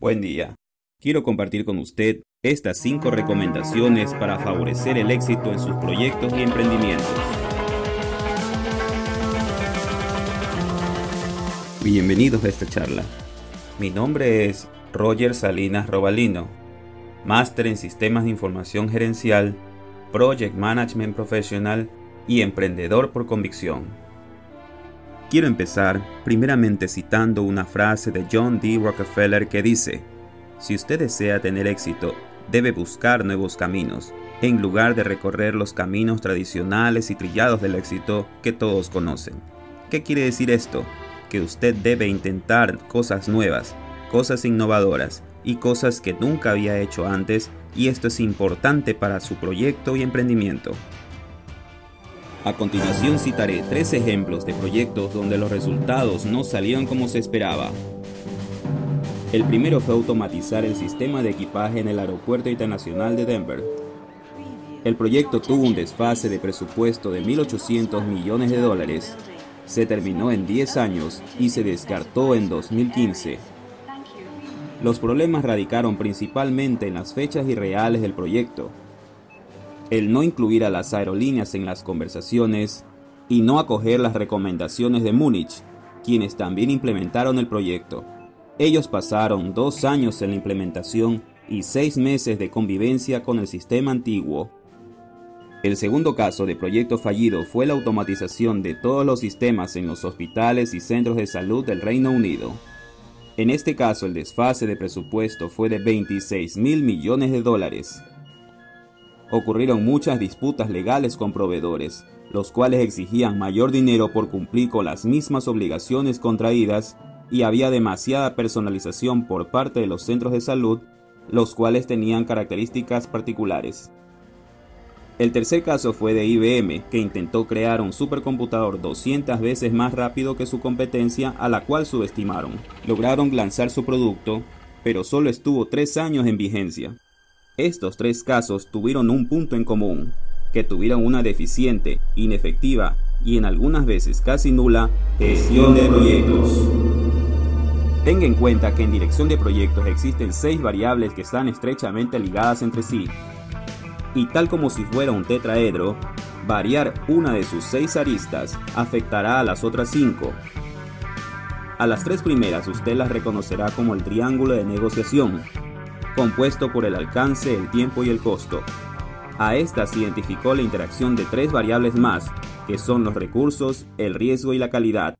Buen día. Quiero compartir con usted estas cinco recomendaciones para favorecer el éxito en sus proyectos y emprendimientos. Bienvenidos a esta charla. Mi nombre es Roger Salinas Robalino, máster en Sistemas de Información Gerencial, Project Management Professional y emprendedor por convicción. Quiero empezar primeramente citando una frase de John D. Rockefeller que dice, si usted desea tener éxito, debe buscar nuevos caminos, en lugar de recorrer los caminos tradicionales y trillados del éxito que todos conocen. ¿Qué quiere decir esto? Que usted debe intentar cosas nuevas, cosas innovadoras y cosas que nunca había hecho antes y esto es importante para su proyecto y emprendimiento. A continuación citaré tres ejemplos de proyectos donde los resultados no salieron como se esperaba. El primero fue automatizar el sistema de equipaje en el Aeropuerto Internacional de Denver. El proyecto tuvo un desfase de presupuesto de 1.800 millones de dólares. Se terminó en 10 años y se descartó en 2015. Los problemas radicaron principalmente en las fechas irreales del proyecto, el no incluir a las aerolíneas en las conversaciones y no acoger las recomendaciones de Múnich, quienes también implementaron el proyecto. Ellos pasaron dos años en la implementación y seis meses de convivencia con el sistema antiguo. El segundo caso de proyecto fallido fue la automatización de todos los sistemas en los hospitales y centros de salud del Reino Unido. En este caso el desfase de presupuesto fue de 26 mil millones de dólares ocurrieron muchas disputas legales con proveedores, los cuales exigían mayor dinero por cumplir con las mismas obligaciones contraídas y había demasiada personalización por parte de los centros de salud, los cuales tenían características particulares. El tercer caso fue de IBM, que intentó crear un supercomputador 200 veces más rápido que su competencia a la cual subestimaron. Lograron lanzar su producto, pero solo estuvo tres años en vigencia. Estos tres casos tuvieron un punto en común, que tuvieron una deficiente, inefectiva y en algunas veces casi nula gestión de proyectos. Tenga en cuenta que en dirección de proyectos existen seis variables que están estrechamente ligadas entre sí. Y tal como si fuera un tetraedro, variar una de sus seis aristas afectará a las otras cinco. A las tres primeras usted las reconocerá como el triángulo de negociación, compuesto por el alcance, el tiempo y el costo. A estas se identificó la interacción de tres variables más, que son los recursos, el riesgo y la calidad.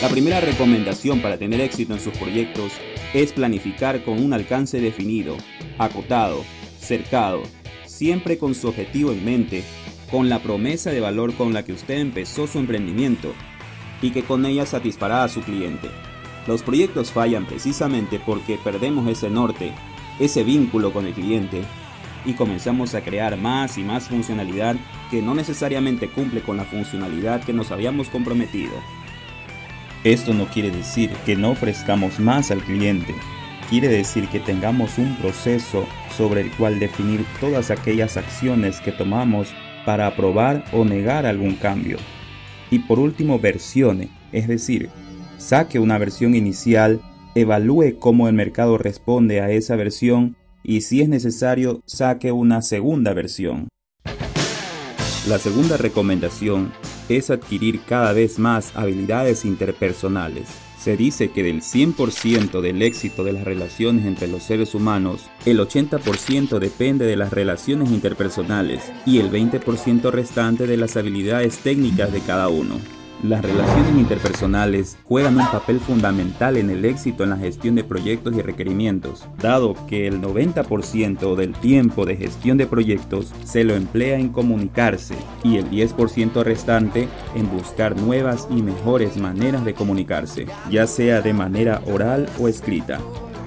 La primera recomendación para tener éxito en sus proyectos es planificar con un alcance definido, acotado, cercado, siempre con su objetivo en mente, con la promesa de valor con la que usted empezó su emprendimiento y que con ella satisfará a su cliente. Los proyectos fallan precisamente porque perdemos ese norte ese vínculo con el cliente y comenzamos a crear más y más funcionalidad que no necesariamente cumple con la funcionalidad que nos habíamos comprometido. Esto no quiere decir que no ofrezcamos más al cliente, quiere decir que tengamos un proceso sobre el cual definir todas aquellas acciones que tomamos para aprobar o negar algún cambio. Y por último, versione, es decir, saque una versión inicial evalúe cómo el mercado responde a esa versión y si es necesario saque una segunda versión. La segunda recomendación es adquirir cada vez más habilidades interpersonales. Se dice que del 100% del éxito de las relaciones entre los seres humanos, el 80% depende de las relaciones interpersonales y el 20% restante de las habilidades técnicas de cada uno. Las relaciones interpersonales juegan un papel fundamental en el éxito en la gestión de proyectos y requerimientos, dado que el 90% del tiempo de gestión de proyectos se lo emplea en comunicarse y el 10% restante en buscar nuevas y mejores maneras de comunicarse, ya sea de manera oral o escrita.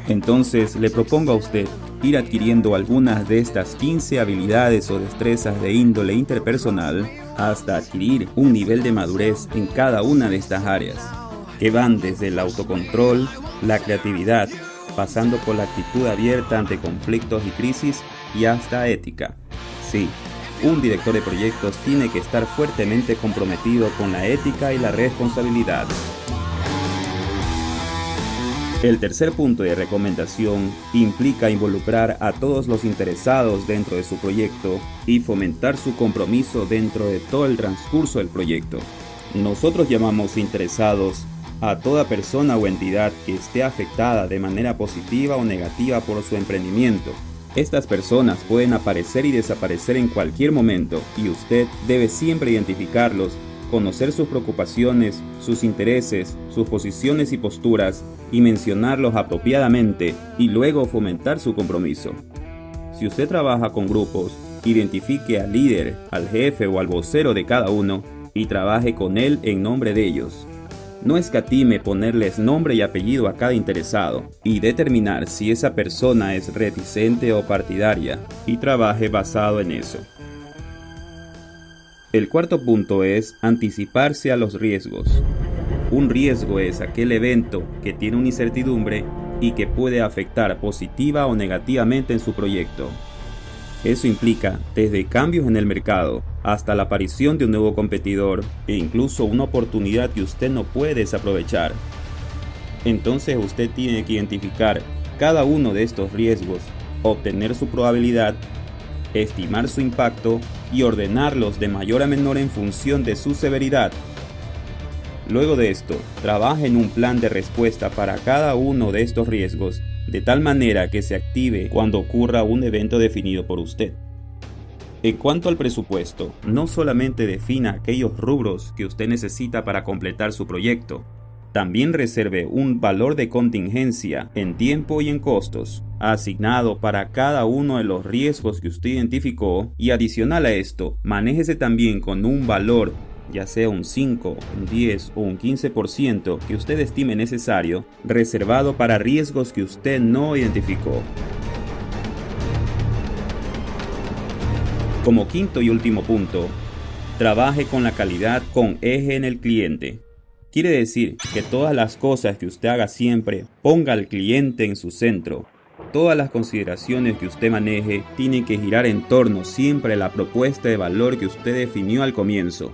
Entonces le propongo a usted ir adquiriendo algunas de estas 15 habilidades o destrezas de índole interpersonal hasta adquirir un nivel de madurez en cada una de estas áreas, que van desde el autocontrol, la creatividad, pasando por la actitud abierta ante conflictos y crisis y hasta ética. Sí, un director de proyectos tiene que estar fuertemente comprometido con la ética y la responsabilidad. El tercer punto de recomendación implica involucrar a todos los interesados dentro de su proyecto y fomentar su compromiso dentro de todo el transcurso del proyecto. Nosotros llamamos interesados a toda persona o entidad que esté afectada de manera positiva o negativa por su emprendimiento. Estas personas pueden aparecer y desaparecer en cualquier momento y usted debe siempre identificarlos, conocer sus preocupaciones, sus intereses, sus posiciones y posturas y mencionarlos apropiadamente y luego fomentar su compromiso. Si usted trabaja con grupos, identifique al líder, al jefe o al vocero de cada uno y trabaje con él en nombre de ellos. No escatime ponerles nombre y apellido a cada interesado y determinar si esa persona es reticente o partidaria y trabaje basado en eso. El cuarto punto es anticiparse a los riesgos. Un riesgo es aquel evento que tiene una incertidumbre y que puede afectar positiva o negativamente en su proyecto. Eso implica desde cambios en el mercado hasta la aparición de un nuevo competidor e incluso una oportunidad que usted no puede desaprovechar. Entonces usted tiene que identificar cada uno de estos riesgos, obtener su probabilidad, estimar su impacto y ordenarlos de mayor a menor en función de su severidad. Luego de esto, trabaje en un plan de respuesta para cada uno de estos riesgos de tal manera que se active cuando ocurra un evento definido por usted. En cuanto al presupuesto, no solamente defina aquellos rubros que usted necesita para completar su proyecto, también reserve un valor de contingencia en tiempo y en costos asignado para cada uno de los riesgos que usted identificó y adicional a esto, manéjese también con un valor ya sea un 5, un 10 o un 15% que usted estime necesario, reservado para riesgos que usted no identificó. Como quinto y último punto, trabaje con la calidad con eje en el cliente. Quiere decir que todas las cosas que usted haga siempre ponga al cliente en su centro. Todas las consideraciones que usted maneje tienen que girar en torno siempre a la propuesta de valor que usted definió al comienzo.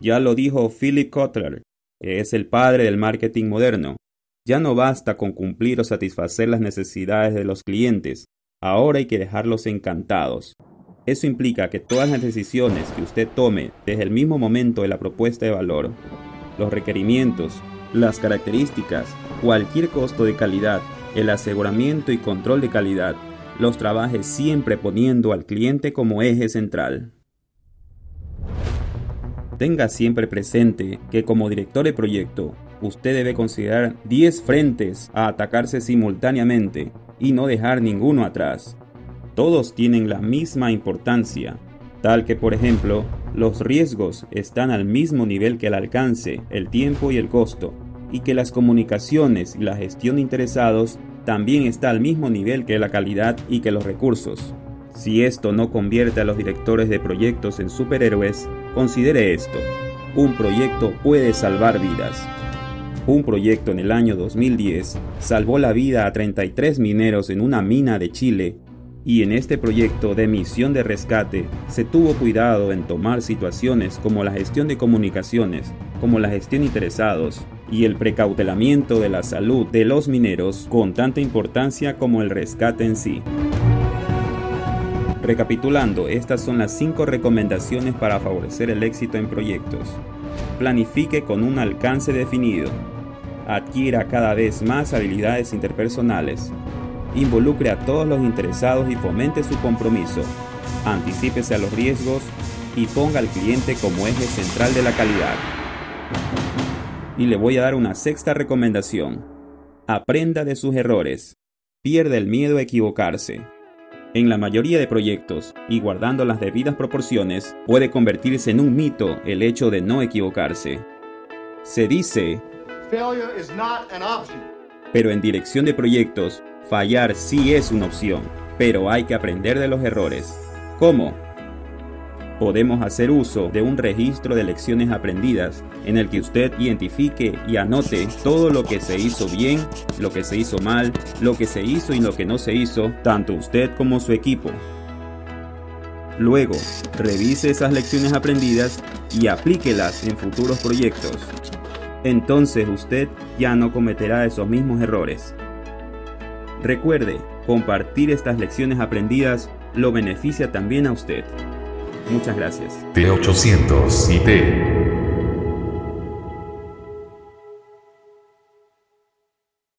Ya lo dijo Philip Kotler, que es el padre del marketing moderno. Ya no basta con cumplir o satisfacer las necesidades de los clientes, ahora hay que dejarlos encantados. Eso implica que todas las decisiones que usted tome desde el mismo momento de la propuesta de valor, los requerimientos, las características, cualquier costo de calidad, el aseguramiento y control de calidad, los trabaje siempre poniendo al cliente como eje central. Tenga siempre presente que como director de proyecto, usted debe considerar 10 frentes a atacarse simultáneamente y no dejar ninguno atrás. Todos tienen la misma importancia, tal que por ejemplo, los riesgos están al mismo nivel que el alcance, el tiempo y el costo, y que las comunicaciones y la gestión de interesados también está al mismo nivel que la calidad y que los recursos. Si esto no convierte a los directores de proyectos en superhéroes, considere esto. Un proyecto puede salvar vidas. Un proyecto en el año 2010 salvó la vida a 33 mineros en una mina de Chile y en este proyecto de misión de rescate se tuvo cuidado en tomar situaciones como la gestión de comunicaciones, como la gestión de interesados y el precautelamiento de la salud de los mineros con tanta importancia como el rescate en sí. Recapitulando, estas son las 5 recomendaciones para favorecer el éxito en proyectos. Planifique con un alcance definido. Adquiera cada vez más habilidades interpersonales. Involucre a todos los interesados y fomente su compromiso. Anticípese a los riesgos y ponga al cliente como eje central de la calidad. Y le voy a dar una sexta recomendación. Aprenda de sus errores. Pierda el miedo a equivocarse. En la mayoría de proyectos, y guardando las debidas proporciones, puede convertirse en un mito el hecho de no equivocarse. Se dice, pero en dirección de proyectos, fallar sí es una opción, pero hay que aprender de los errores. ¿Cómo? podemos hacer uso de un registro de lecciones aprendidas en el que usted identifique y anote todo lo que se hizo bien, lo que se hizo mal, lo que se hizo y lo que no se hizo, tanto usted como su equipo. Luego, revise esas lecciones aprendidas y aplíquelas en futuros proyectos. Entonces usted ya no cometerá esos mismos errores. Recuerde, compartir estas lecciones aprendidas lo beneficia también a usted. Muchas gracias. T800 y T.